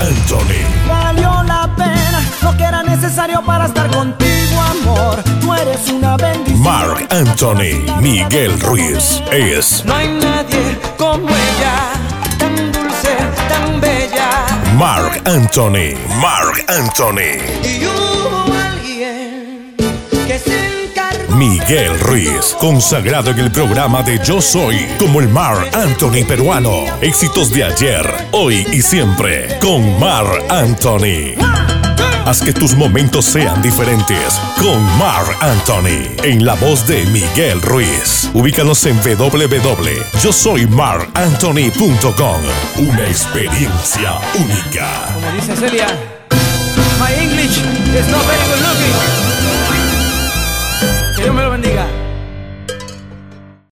Anthony. Valió la pena lo que era necesario para estar contigo, amor. No eres una bendición. Mark Anthony, Miguel Ruiz es. No hay nadie como ella, tan dulce, tan bella. Mark Anthony, Mark Anthony. Y hubo alguien que se Miguel Ruiz, consagrado en el programa de Yo Soy como el Mark Anthony peruano. Éxitos de ayer, hoy y siempre con Mark Anthony. Haz que tus momentos sean diferentes con Mark Anthony en la voz de Miguel Ruiz. Ubícanos en www.yosoymarkanthony.com. Una experiencia única. Como dice Celia, my English is not very.